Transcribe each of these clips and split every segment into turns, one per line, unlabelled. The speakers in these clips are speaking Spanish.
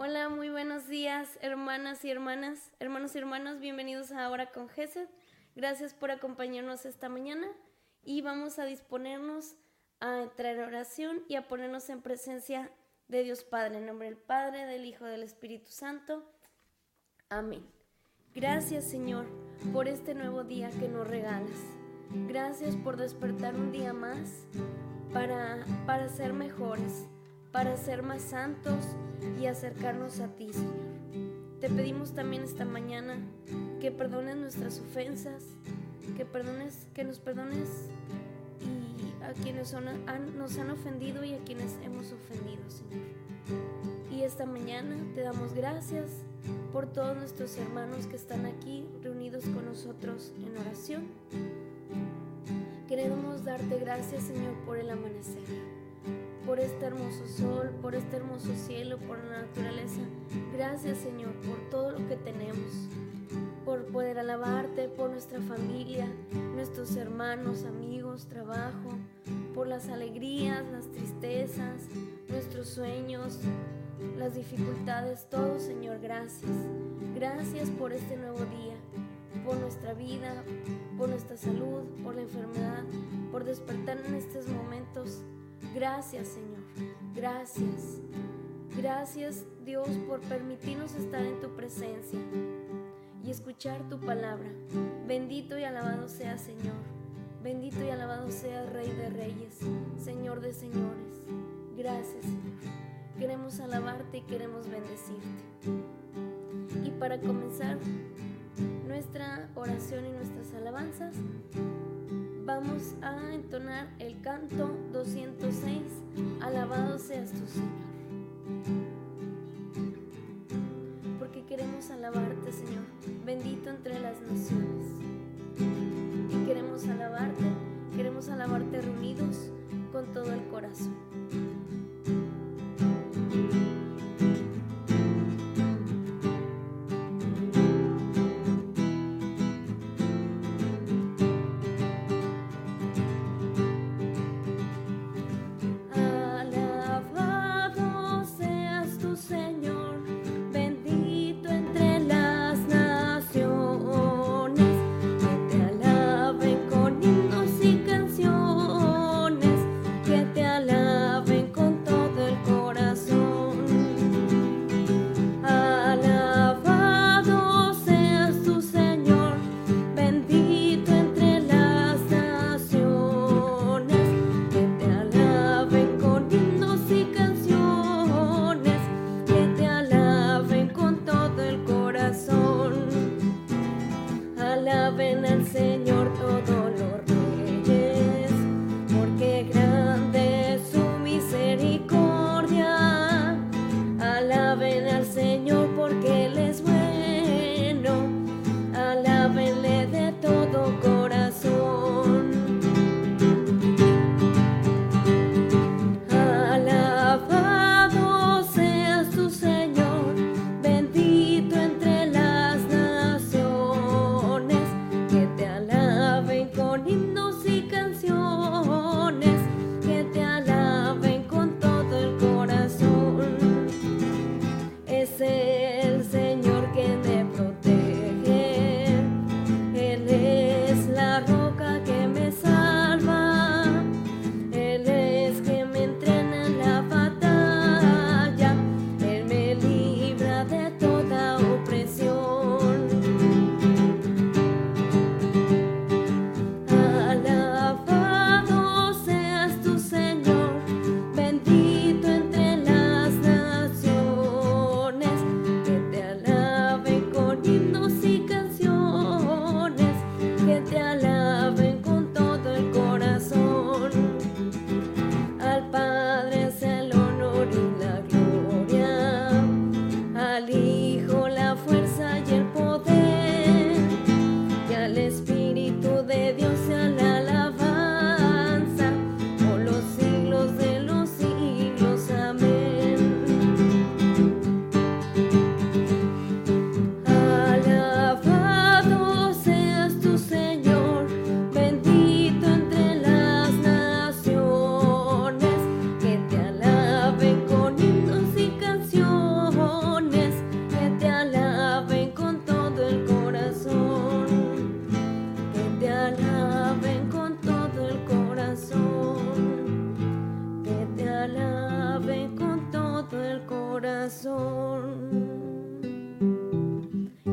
Hola, muy buenos días, hermanas y hermanas, hermanos y hermanos, bienvenidos a Ahora con Gesed. Gracias por acompañarnos esta mañana y vamos a disponernos a entrar en oración y a ponernos en presencia de Dios Padre, en nombre del Padre, del Hijo, del Espíritu Santo. Amén. Gracias Señor por este nuevo día que nos regalas. Gracias por despertar un día más para, para ser mejores, para ser más santos y acercarnos a ti, Señor. Te pedimos también esta mañana que perdones nuestras ofensas, que, perdones, que nos perdones y a quienes nos han ofendido y a quienes hemos ofendido, Señor. Y esta mañana te damos gracias por todos nuestros hermanos que están aquí reunidos con nosotros en oración. Queremos darte gracias, Señor, por el amanecer, por este hermoso sol, por este hermoso cielo, por la naturaleza. Gracias, Señor, por todo lo que tenemos, por poder alabarte, por nuestra familia, nuestros hermanos, amigos, trabajo, por las alegrías, las tristezas, nuestros sueños, las dificultades, todo Señor, gracias. Gracias por este nuevo día, por nuestra vida, por nuestra salud, por la enfermedad, por despertar en estos momentos. Gracias Señor, gracias. Gracias Dios por permitirnos estar en tu presencia y escuchar tu palabra. Bendito y alabado sea Señor. Bendito y alabado sea Rey de Reyes, Señor de Señores. Gracias Señor. Queremos alabarte y queremos bendecirte. Y para comenzar nuestra oración y nuestras alabanzas, vamos a entonar el canto 206, Alabado seas tu Señor. Porque queremos alabarte, Señor, bendito entre las naciones. Y queremos alabarte, queremos alabarte reunidos con todo el corazón.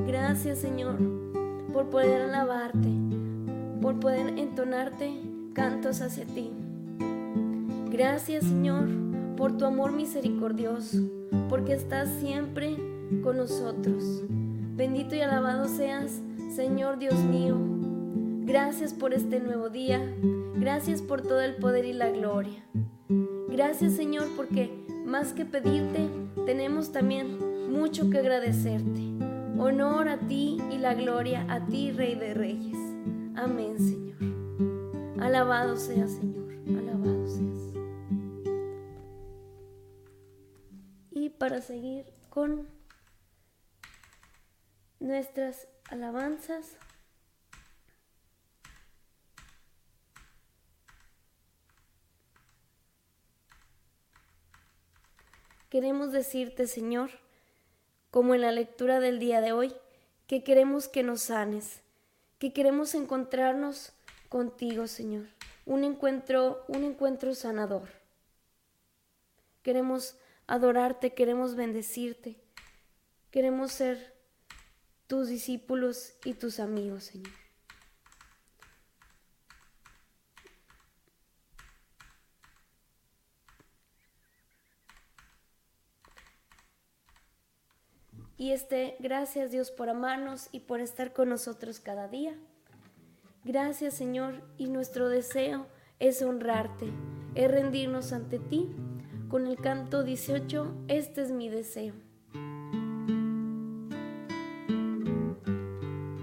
Gracias Señor por poder alabarte, por poder entonarte cantos hacia ti. Gracias Señor por tu amor misericordioso, porque estás siempre con nosotros. Bendito y alabado seas, Señor Dios mío. Gracias por este nuevo día. Gracias por todo el poder y la gloria. Gracias Señor porque más que pedirte, tenemos también mucho que agradecerte. Honor a ti y la gloria a ti, Rey de Reyes. Amén, Señor. Alabado sea, Señor. Alabado seas. Y para seguir con nuestras alabanzas, queremos decirte, Señor, como en la lectura del día de hoy, que queremos que nos sanes, que queremos encontrarnos contigo, Señor. Un encuentro, un encuentro sanador. Queremos adorarte, queremos bendecirte. Queremos ser tus discípulos y tus amigos, Señor. Y este, gracias Dios por amarnos y por estar con nosotros cada día. Gracias Señor y nuestro deseo es honrarte, es rendirnos ante ti. Con el canto 18, este es mi deseo.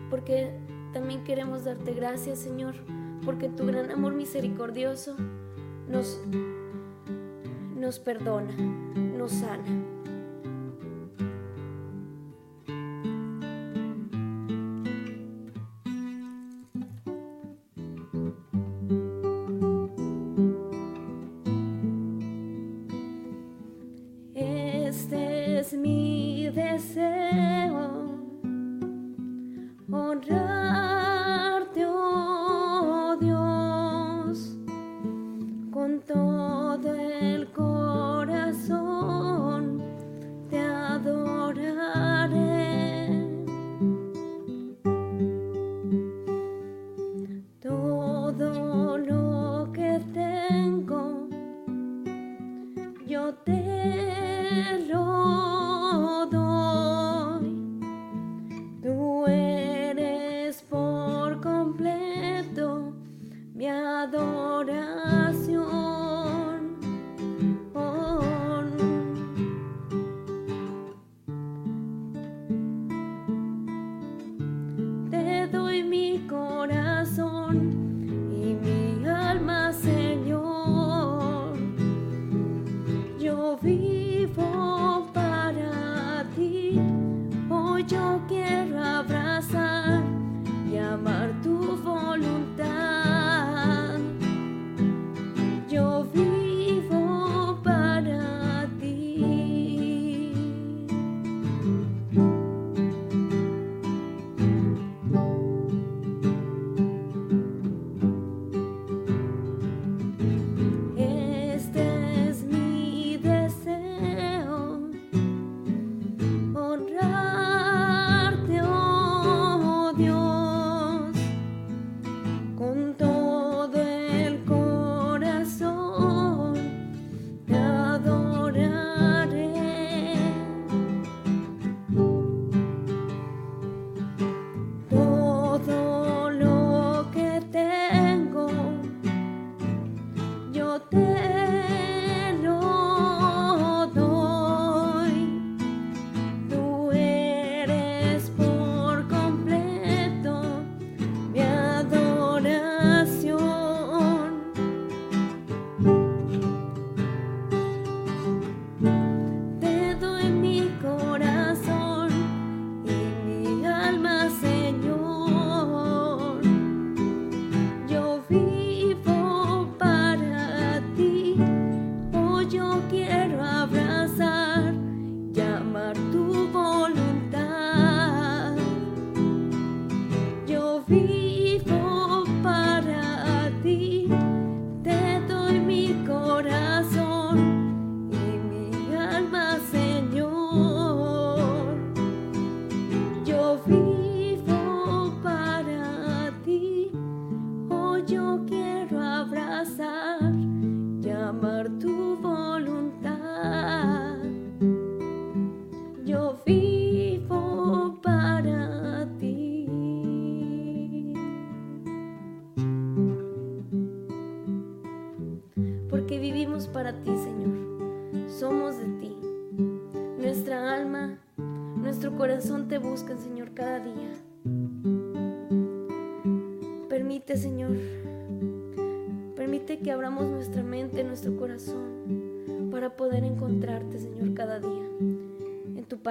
Porque también queremos darte gracias Señor, porque tu gran amor misericordioso nos, nos perdona, nos sana.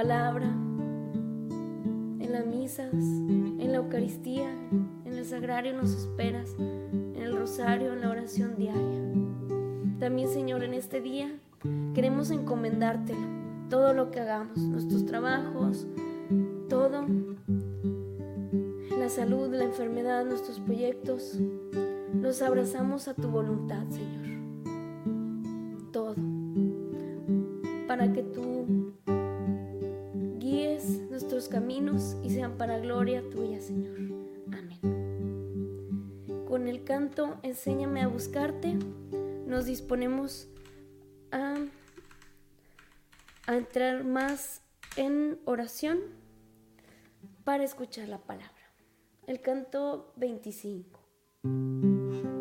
Palabra, en las misas, en la Eucaristía, en el sagrario nos esperas, en el rosario, en la oración diaria. También, Señor, en este día queremos encomendártelo, todo lo que hagamos, nuestros trabajos, todo, la salud, la enfermedad, nuestros proyectos, los abrazamos a tu voluntad, Señor. Para gloria tuya, Señor. Amén. Con el canto Enséñame a buscarte nos disponemos a, entrar más en oración para escuchar la palabra. El canto 25.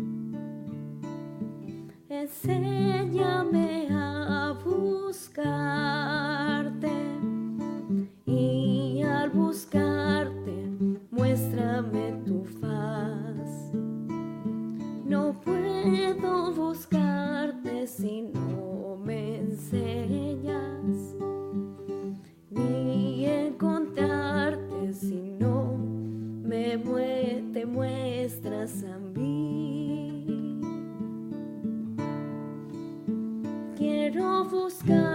Enséñame a buscarte Quiero buscarte,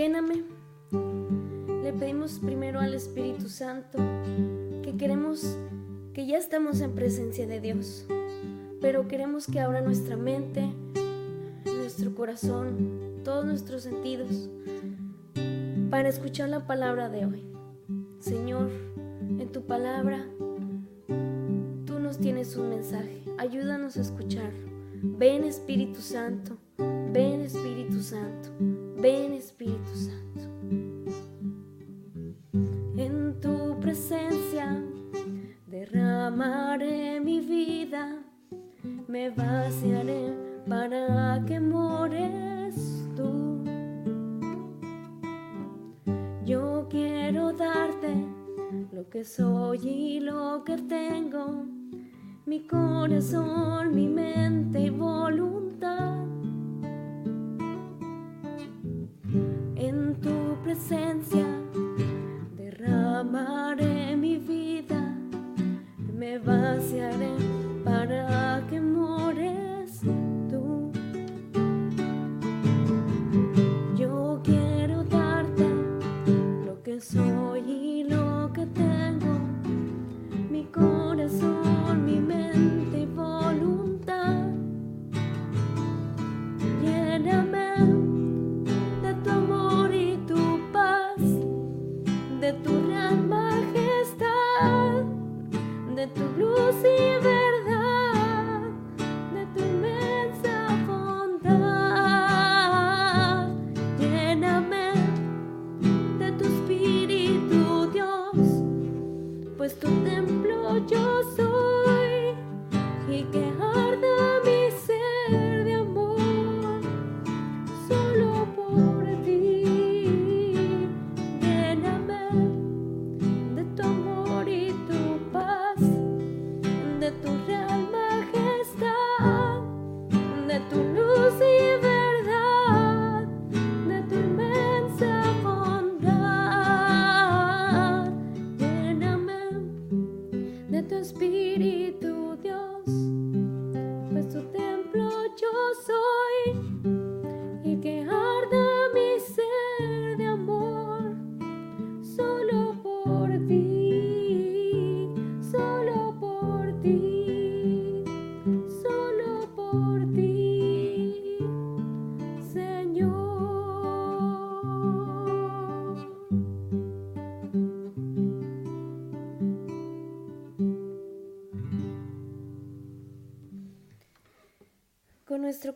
Lléname, le pedimos primero al Espíritu Santo que queremos que ya estamos en presencia de Dios, pero queremos que abra nuestra mente, nuestro corazón, todos nuestros sentidos para escuchar la palabra de hoy. Señor, en tu palabra tú nos tienes un mensaje. Ayúdanos a escuchar. Ven Espíritu Santo, ven Espíritu Santo, ven Espíritu Santo. En tu presencia derramaré mi vida, me vaciaré para que mores tú. Yo quiero darte lo que soy y lo que tengo, mi corazón, mi mente y voluntad. Presencia derramaré mi vida, me vaciaré para que mores tu luz y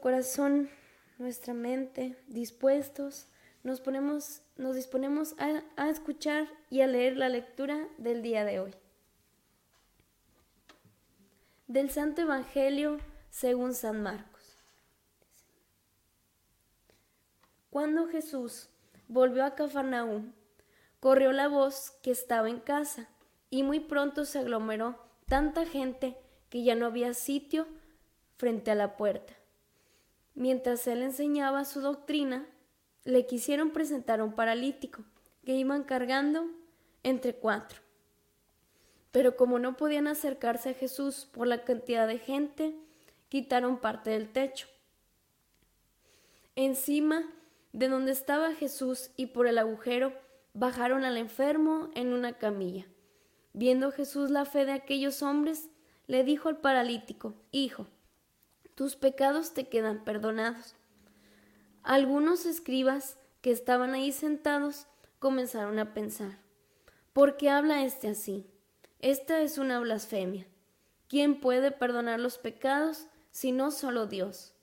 corazón, nuestra mente dispuestos, nos, ponemos, nos disponemos a, a escuchar y a leer la lectura del día de hoy. Del Santo Evangelio según San Marcos. Cuando Jesús volvió a Cafarnaúm, corrió la voz que estaba en casa y muy pronto se aglomeró tanta gente que ya no había sitio frente a la puerta. Mientras él enseñaba su doctrina, le quisieron presentar a un paralítico que iban cargando entre cuatro. Pero como no podían acercarse a Jesús por la cantidad de gente, quitaron parte del techo. Encima de donde estaba Jesús y por el agujero bajaron al enfermo en una camilla. Viendo Jesús la fe de aquellos hombres, le dijo al paralítico, Hijo, tus pecados te quedan perdonados. Algunos escribas que estaban ahí sentados comenzaron a pensar, ¿por qué habla este así? Esta es una blasfemia. ¿Quién puede perdonar los pecados si no solo Dios?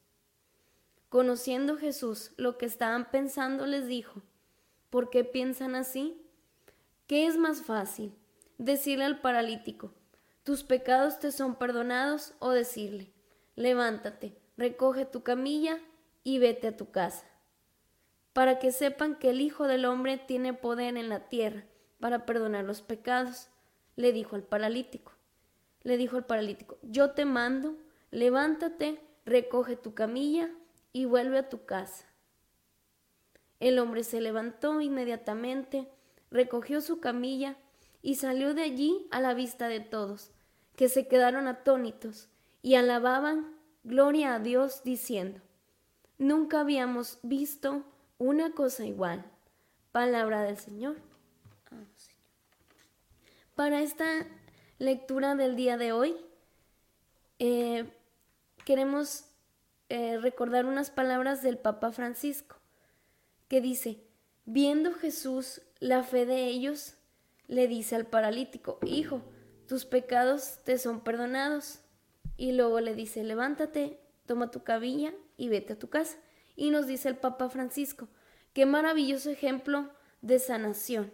Conociendo Jesús lo que estaban pensando, les dijo, ¿por qué piensan así? ¿Qué es más fácil? Decirle al paralítico, tus pecados te son perdonados o decirle, levántate, recoge tu camilla y vete a tu casa. Para que sepan que el Hijo del Hombre tiene poder en la tierra para perdonar los pecados, le dijo al paralítico. Le dijo al paralítico, yo te mando, levántate, recoge tu camilla y vuelve a tu casa. El hombre se levantó inmediatamente, recogió su camilla y salió de allí a la vista de todos, que se quedaron atónitos y alababan gloria a Dios diciendo, nunca habíamos visto una cosa igual. Palabra del Señor. Para esta lectura del día de hoy, eh, queremos eh, recordar unas palabras del Papa Francisco, que dice, viendo Jesús la fe de ellos, le dice al paralítico, Hijo, tus pecados te son perdonados. Y luego le dice, levántate, toma tu cabilla y vete a tu casa. Y nos dice el Papa Francisco, qué maravilloso ejemplo de sanación,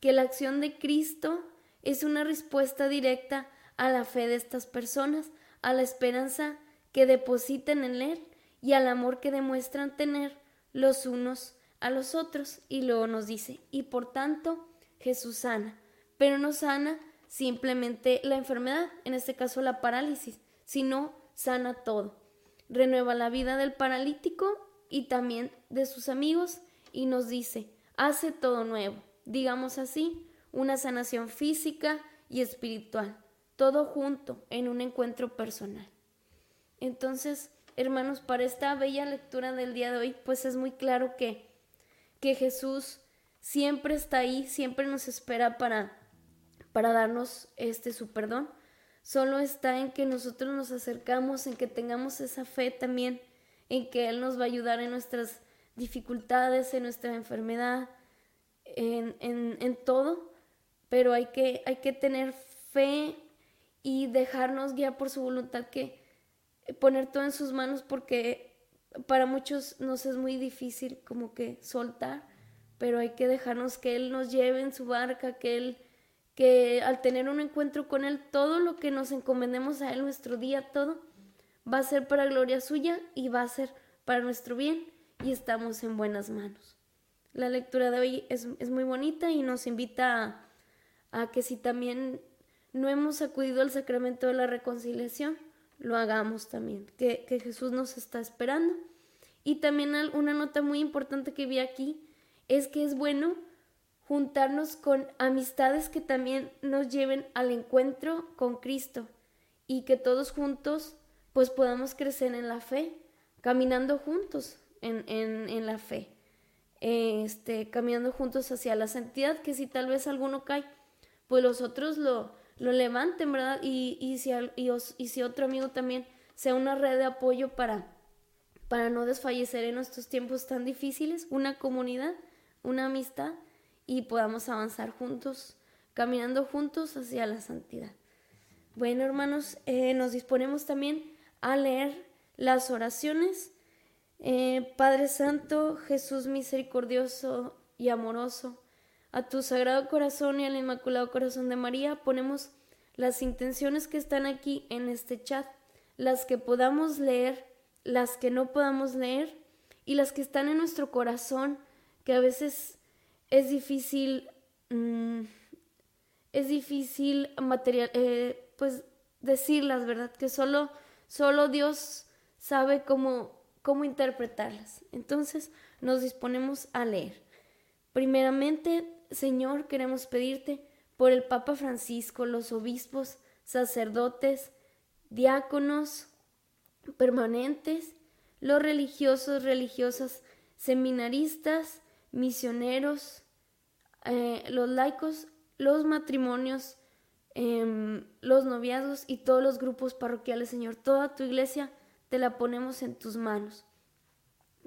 que la acción de Cristo es una respuesta directa a la fe de estas personas, a la esperanza que depositan en Él y al amor que demuestran tener los unos a los otros. Y luego nos dice, y por tanto Jesús sana, pero no sana simplemente la enfermedad, en este caso la parálisis, sino sana todo. Renueva la vida del paralítico y también de sus amigos y nos dice, hace todo nuevo, digamos así, una sanación física y espiritual, todo junto en un encuentro personal. Entonces, hermanos, para esta bella lectura del día de hoy, pues es muy claro que, que Jesús siempre está ahí, siempre nos espera para, para darnos este su perdón. Solo está en que nosotros nos acercamos, en que tengamos esa fe también, en que Él nos va a ayudar en nuestras dificultades, en nuestra enfermedad, en, en, en todo, pero hay que, hay que tener fe y dejarnos guiar por su voluntad, que poner todo en sus manos porque para muchos nos es muy difícil como que soltar pero hay que dejarnos que Él nos lleve en su barca, que Él, que al tener un encuentro con Él, todo lo que nos encomendemos a Él, nuestro día, todo, va a ser para gloria suya y va a ser para nuestro bien y estamos en buenas manos. La lectura de hoy es, muy bonita y nos invita a, a que si también no hemos acudido al sacramento de la reconciliación, lo hagamos también, que, que Jesús nos está esperando. Y también una nota muy importante que vi aquí es que es bueno juntarnos con amistades que también nos lleven al encuentro con Cristo y que todos juntos pues podamos crecer en la fe, caminando juntos en, en, la fe, este, caminando juntos hacia la santidad, que si tal vez alguno cae, pues los otros lo, lo levanten, ¿verdad? Y, y, si, y, y si otro amigo también sea una red de apoyo para, para no desfallecer en estos tiempos tan difíciles, una comunidad una amistad y podamos avanzar juntos, caminando juntos hacia la santidad. Bueno, hermanos, eh, nos disponemos también a leer las oraciones. Eh, Padre Santo, Jesús misericordioso y amoroso, a tu sagrado corazón y al inmaculado corazón de María ponemos las intenciones que están aquí en este chat, las que podamos leer, las que no podamos leer y las que están en nuestro corazón que a veces es difícil, mm, es difícil material, eh, pues decirlas, ¿verdad? Que solo, solo Dios sabe cómo, cómo interpretarlas. Entonces nos disponemos a leer. Primeramente, Señor, queremos pedirte por el Papa Francisco, los obispos, sacerdotes, diáconos permanentes, los religiosos, religiosas, seminaristas, misioneros, eh, los laicos, los matrimonios, em, los noviazgos y todos los grupos parroquiales, Señor. Toda tu iglesia te la ponemos en tus manos.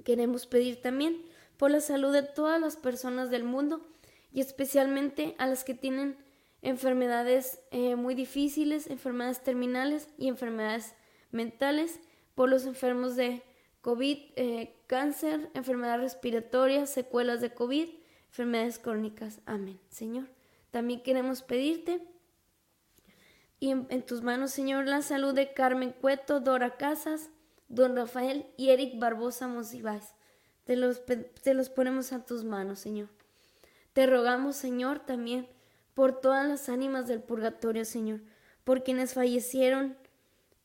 Queremos pedir también por la salud de todas las personas del mundo y especialmente a las que tienen enfermedades eh, muy difíciles, enfermedades terminales y enfermedades mentales, por los enfermos de COVID, eh, cáncer, enfermedad respiratoria, secuelas de COVID, enfermedades crónicas. Amén. Señor, también queremos pedirte y en, tus manos, Señor, la salud de Carmen Cueto, Dora Casas, Don Rafael y Eric Barbosa Monsiváis. Te los, te los ponemos a tus manos, Señor. Te rogamos, Señor, también por todas las ánimas del purgatorio, Señor, por quienes fallecieron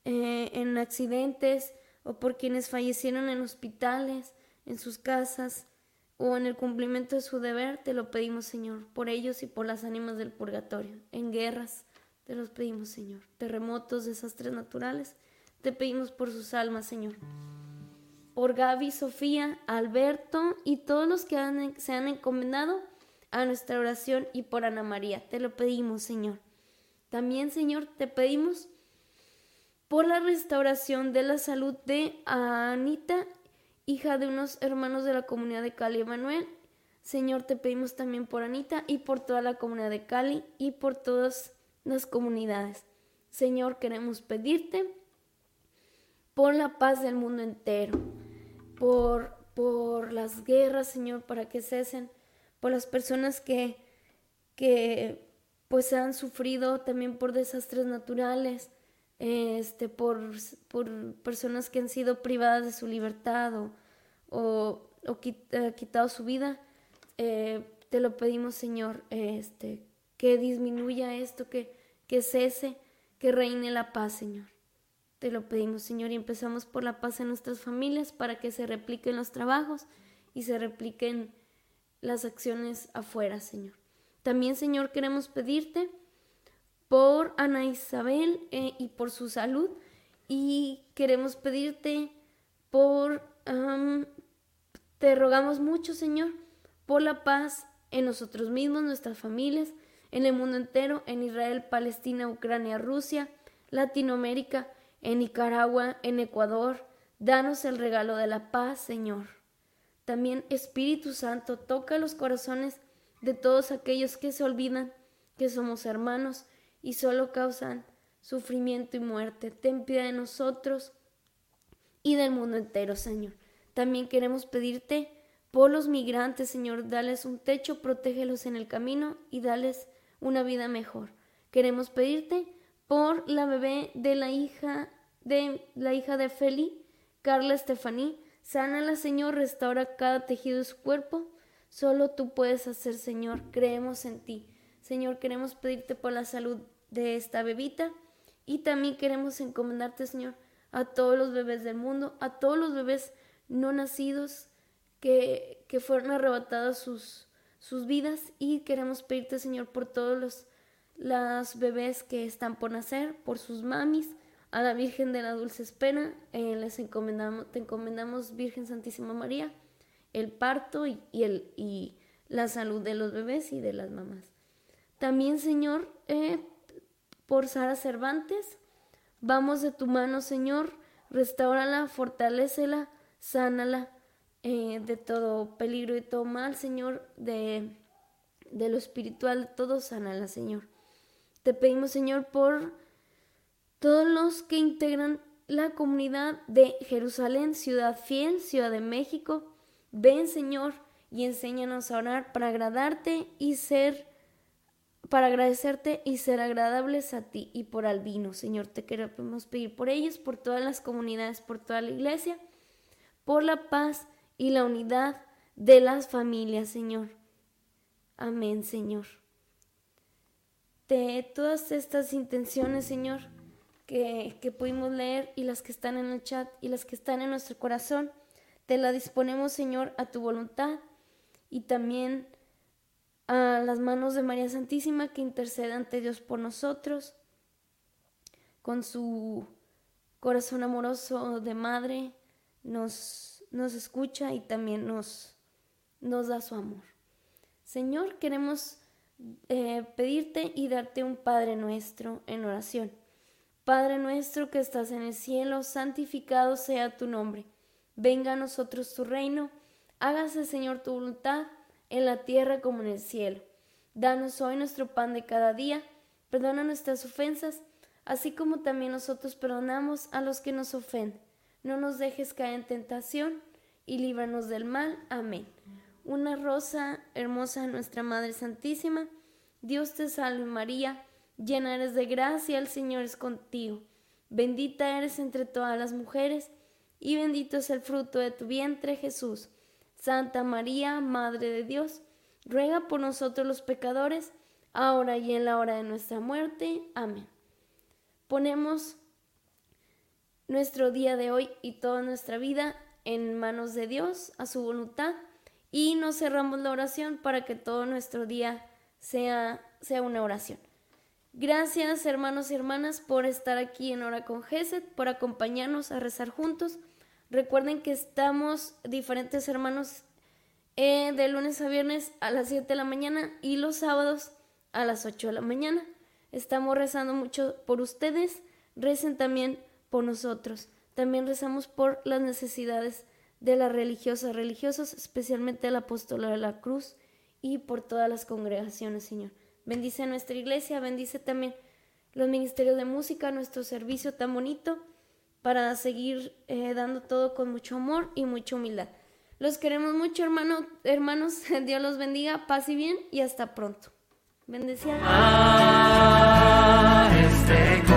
eh, en accidentes, o por quienes fallecieron en hospitales, en sus casas o en el cumplimiento de su deber, te lo pedimos, Señor, por ellos y por las ánimas del purgatorio, en guerras, te los pedimos, Señor, terremotos, desastres naturales, te pedimos por sus almas, Señor. Por Gaby, Sofía, Alberto y todos los que se han encomendado a nuestra oración y por Ana María, te lo pedimos, Señor. También, Señor, te pedimos por la restauración de la salud de Anita, hija de unos hermanos de la comunidad de Cali Emanuel. Señor, te pedimos también por Anita y por toda la comunidad de Cali y por todas las comunidades. Señor, queremos pedirte por la paz del mundo entero, por, por las guerras, Señor, para que cesen, por las personas que, que pues han sufrido también por desastres naturales, este, por, por personas que han sido privadas de su libertad o, o, eh, quitado su vida. Eh, te lo pedimos, Señor, este, que disminuya esto, que, que cese, que reine la paz, Señor. Te lo pedimos, Señor, y empezamos por la paz en nuestras familias para que se repliquen los trabajos y se repliquen las acciones afuera, Señor. También, Señor, queremos pedirte por Ana Isabel eh, y por su salud y queremos pedirte por, te rogamos mucho, Señor, por la paz en nosotros mismos, nuestras familias, en el mundo entero, en Israel, Palestina, Ucrania, Rusia, Latinoamérica, en Nicaragua, en Ecuador. Danos el regalo de la paz, Señor. También Espíritu Santo, toca los corazones de todos aquellos que se olvidan que somos hermanos y solo causan sufrimiento y muerte. Ten piedad de nosotros y del mundo entero, Señor. También queremos pedirte por los migrantes, Señor, dales un techo, protégelos en el camino y dales una vida mejor. Queremos pedirte por la bebé de la hija de la hija de Feli, Carla Estefaní, sánala, Señor, restaura cada tejido de su cuerpo Solo tú puedes hacer, Señor. Creemos en ti. Señor, queremos pedirte por la salud de esta bebita. Y también queremos encomendarte, Señor, a todos los bebés del mundo, a todos los bebés no nacidos que, que fueron arrebatados sus, sus vidas. Y queremos pedirte, Señor, por todos los las bebés que están por nacer, por sus mamis, a la Virgen de la Dulce Espera, eh, les encomendamos, te encomendamos, Virgen Santísima María el parto y, el, y la salud de los bebés y de las mamás. También, Señor, eh, por Sara Cervantes, vamos de tu mano, Señor, restaurala, fortalecela, sánala eh, de todo peligro y todo mal, Señor, de, de lo espiritual, todo sánala, Señor. Te pedimos, Señor, por todos los que integran la comunidad de Jerusalén, Ciudad Fiel, Ciudad de México, Ven, Señor, y enséñanos a orar para agradarte y ser para agradecerte y ser agradables a ti y por Albino, Señor. Te queremos pedir por ellos, por todas las comunidades, por toda la iglesia, por la paz y la unidad de las familias, Señor. Amén, Señor. De todas estas intenciones, Señor, que, que pudimos leer y las que están en el chat y las que están en nuestro corazón, te la disponemos, Señor, a tu voluntad y también a las manos de María Santísima que intercede ante Dios por nosotros, con su corazón amoroso de madre, nos, nos escucha y también nos, nos da su amor. Señor, queremos eh, pedirte y darte un Padre nuestro en oración. Padre nuestro que estás en el cielo, santificado sea tu nombre Venga a nosotros tu reino, hágase Señor tu voluntad en la tierra como en el cielo. Danos hoy nuestro pan de cada día, perdona nuestras ofensas, así como también nosotros perdonamos a los que nos ofenden. No nos dejes caer en tentación y líbranos del mal. Amén. Una rosa hermosa, nuestra Madre Santísima, Dios te salve María, llena eres de gracia, el Señor es contigo. Bendita eres entre todas las mujeres, y bendito es el fruto de tu vientre, Jesús. Santa María, Madre de Dios, ruega por nosotros los pecadores, ahora y en la hora de nuestra muerte. Amén. Ponemos nuestro día de hoy y toda nuestra vida en manos de Dios, a su voluntad, y nos cerramos la oración para que todo nuestro día sea, sea una oración. Gracias hermanos y hermanas por estar aquí en Hora con Geset, por acompañarnos a rezar juntos. Recuerden que estamos diferentes hermanos eh, de lunes a viernes a las 7 de la mañana y los sábados a las 8 de la mañana. Estamos rezando mucho por ustedes, recen también por nosotros. También rezamos por las necesidades de las religiosas, religiosos, especialmente el apóstol de la cruz y por todas las congregaciones, Señor. Bendice nuestra iglesia, bendice también los ministerios de música, nuestro servicio tan bonito, para seguir eh, dando todo con mucho amor y mucha humildad. Los queremos mucho, hermano, hermanos. Dios los bendiga, paz y bien y hasta pronto. Bendecida.
este